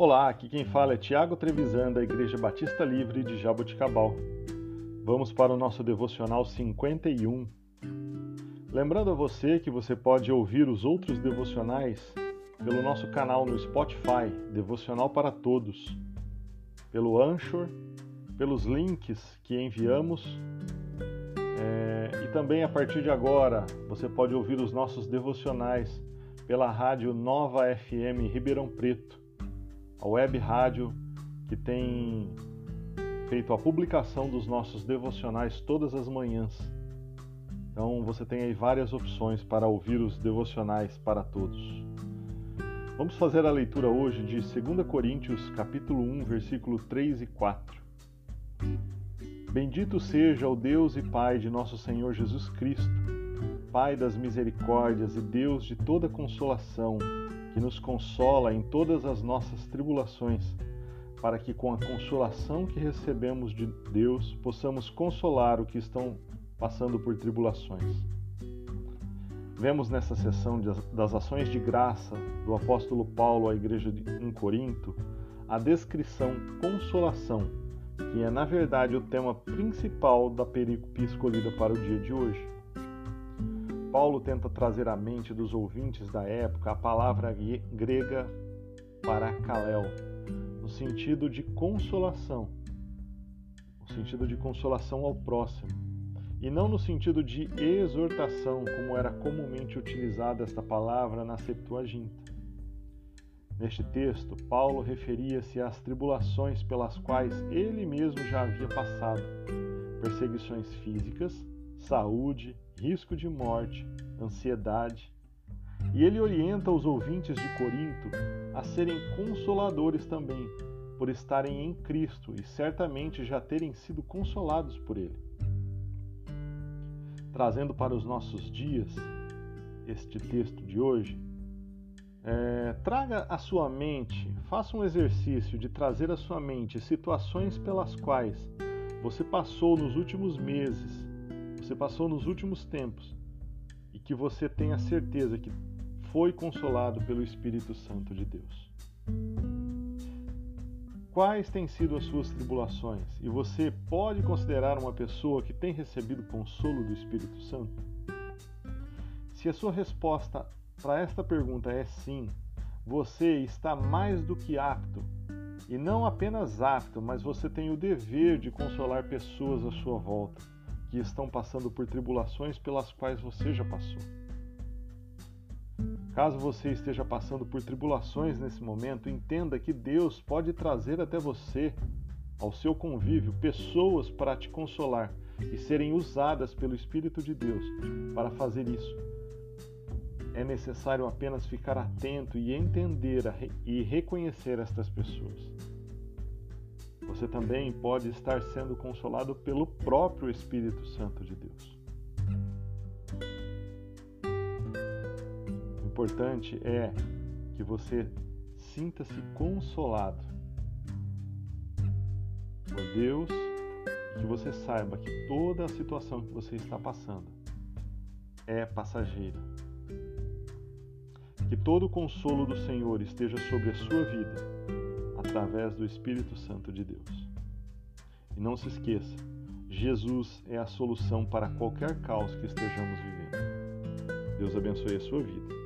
Olá, aqui quem fala é Tiago Trevisan, da Igreja Batista Livre de Jaboticabal. Vamos para o nosso devocional 51. Lembrando a você que você pode ouvir os outros devocionais pelo nosso canal no Spotify, Devocional para Todos, pelo Anchor, pelos links que enviamos é, e também a partir de agora você pode ouvir os nossos devocionais pela rádio Nova FM Ribeirão Preto, a web rádio que tem feito a publicação dos nossos devocionais todas as manhãs. Então você tem aí várias opções para ouvir os devocionais para todos. Vamos fazer a leitura hoje de 2 Coríntios, capítulo 1, versículo 3 e 4. Bendito seja o Deus e Pai de nosso Senhor Jesus Cristo Pai das misericórdias e Deus de toda consolação, que nos consola em todas as nossas tribulações, para que com a consolação que recebemos de Deus possamos consolar o que estão passando por tribulações. Vemos nessa sessão das ações de graça do apóstolo Paulo à igreja em Corinto a descrição consolação, que é na verdade o tema principal da perícope escolhida para o dia de hoje. Paulo tenta trazer à mente dos ouvintes da época a palavra grega parakalel, no sentido de consolação, no sentido de consolação ao próximo, e não no sentido de exortação, como era comumente utilizada esta palavra na Septuaginta. Neste texto, Paulo referia-se às tribulações pelas quais ele mesmo já havia passado, perseguições físicas, saúde, risco de morte, ansiedade. E ele orienta os ouvintes de Corinto a serem consoladores também, por estarem em Cristo e certamente já terem sido consolados por Ele. Trazendo para os nossos dias este texto de hoje, é, traga à sua mente, faça um exercício de trazer à sua mente situações pelas quais você passou nos últimos meses você passou nos últimos tempos e que você tenha certeza que foi consolado pelo Espírito Santo de Deus. Quais têm sido as suas tribulações? E você pode considerar uma pessoa que tem recebido consolo do Espírito Santo? Se a sua resposta para esta pergunta é sim, você está mais do que apto, e não apenas apto, mas você tem o dever de consolar pessoas à sua volta que estão passando por tribulações pelas quais você já passou. Caso você esteja passando por tribulações nesse momento, entenda que Deus pode trazer até você, ao seu convívio, pessoas para te consolar e serem usadas pelo Espírito de Deus para fazer isso. É necessário apenas ficar atento e entender e reconhecer estas pessoas. Você também pode estar sendo consolado pelo próprio Espírito Santo de Deus. O importante é que você sinta-se consolado por Deus e que você saiba que toda a situação que você está passando é passageira. Que todo o consolo do Senhor esteja sobre a sua vida através do Espírito Santo de Deus. E não se esqueça, Jesus é a solução para qualquer caos que estejamos vivendo. Deus abençoe a sua vida.